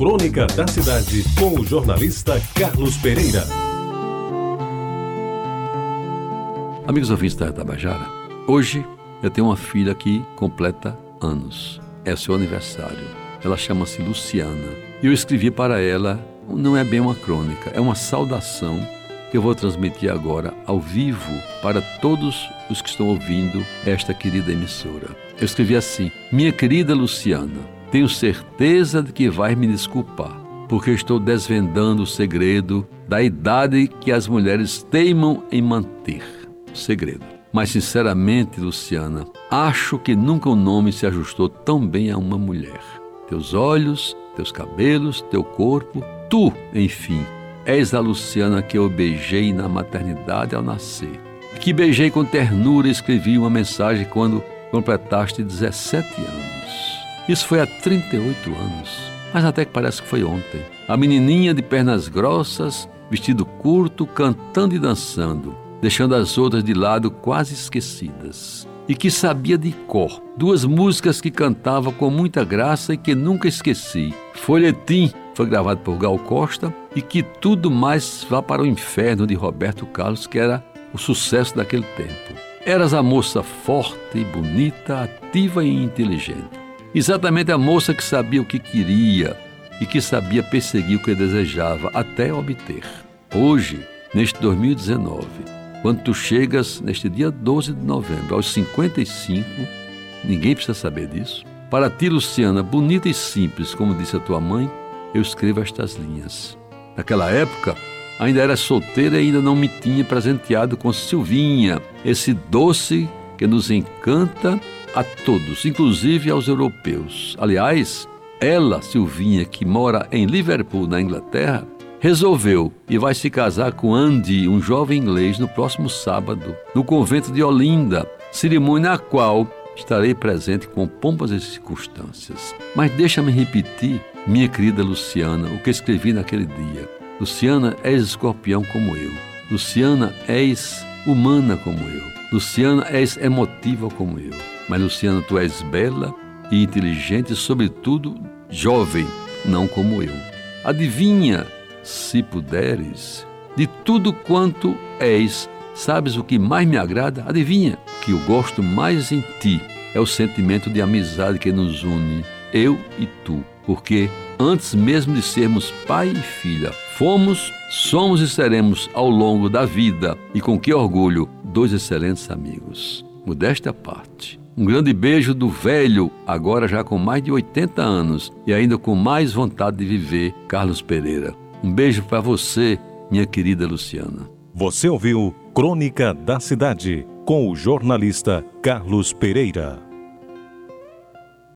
Crônica da Cidade, com o jornalista Carlos Pereira. Amigos ouvintes da Tabajara, hoje eu tenho uma filha que completa anos. É seu aniversário. Ela chama-se Luciana. E eu escrevi para ela, não é bem uma crônica, é uma saudação que eu vou transmitir agora ao vivo para todos os que estão ouvindo esta querida emissora. Eu escrevi assim: Minha querida Luciana, tenho certeza de que vai me desculpar, porque estou desvendando o segredo da idade que as mulheres teimam em manter. Segredo. Mas, sinceramente, Luciana, acho que nunca um nome se ajustou tão bem a uma mulher. Teus olhos, teus cabelos, teu corpo, tu, enfim, És a Luciana que eu beijei na maternidade ao nascer. Que beijei com ternura e escrevi uma mensagem quando completaste 17 anos. Isso foi há 38 anos, mas até que parece que foi ontem. A menininha de pernas grossas, vestido curto, cantando e dançando, deixando as outras de lado quase esquecidas. E que sabia de cor duas músicas que cantava com muita graça e que nunca esqueci: Folhetim foi gravado por Gal Costa, e que tudo mais vá para o inferno de Roberto Carlos, que era o sucesso daquele tempo. Eras a moça forte e bonita, ativa e inteligente. Exatamente a moça que sabia o que queria e que sabia perseguir o que desejava até obter. Hoje, neste 2019, quando tu chegas neste dia 12 de novembro aos 55, ninguém precisa saber disso. Para ti, Luciana, bonita e simples, como disse a tua mãe, eu escrevo estas linhas. Naquela época, ainda era solteira e ainda não me tinha presenteado com Silvinha, esse doce que nos encanta a todos, inclusive aos europeus. Aliás, ela, Silvinha, que mora em Liverpool, na Inglaterra, resolveu e vai se casar com Andy, um jovem inglês, no próximo sábado, no convento de Olinda, cerimônia na qual estarei presente com pompas e circunstâncias. Mas deixa-me repetir minha querida Luciana, o que escrevi naquele dia. Luciana, és escorpião como eu. Luciana, és humana como eu. Luciana, és emotiva como eu. Mas, Luciana, tu és bela e inteligente, sobretudo jovem, não como eu. Adivinha, se puderes, de tudo quanto és, sabes o que mais me agrada? Adivinha, que eu gosto mais em ti é o sentimento de amizade que nos une, eu e tu porque antes mesmo de sermos pai e filha, fomos, somos e seremos ao longo da vida, e com que orgulho, dois excelentes amigos. Modéstia à parte. Um grande beijo do velho, agora já com mais de 80 anos e ainda com mais vontade de viver, Carlos Pereira. Um beijo para você, minha querida Luciana. Você ouviu Crônica da Cidade com o jornalista Carlos Pereira.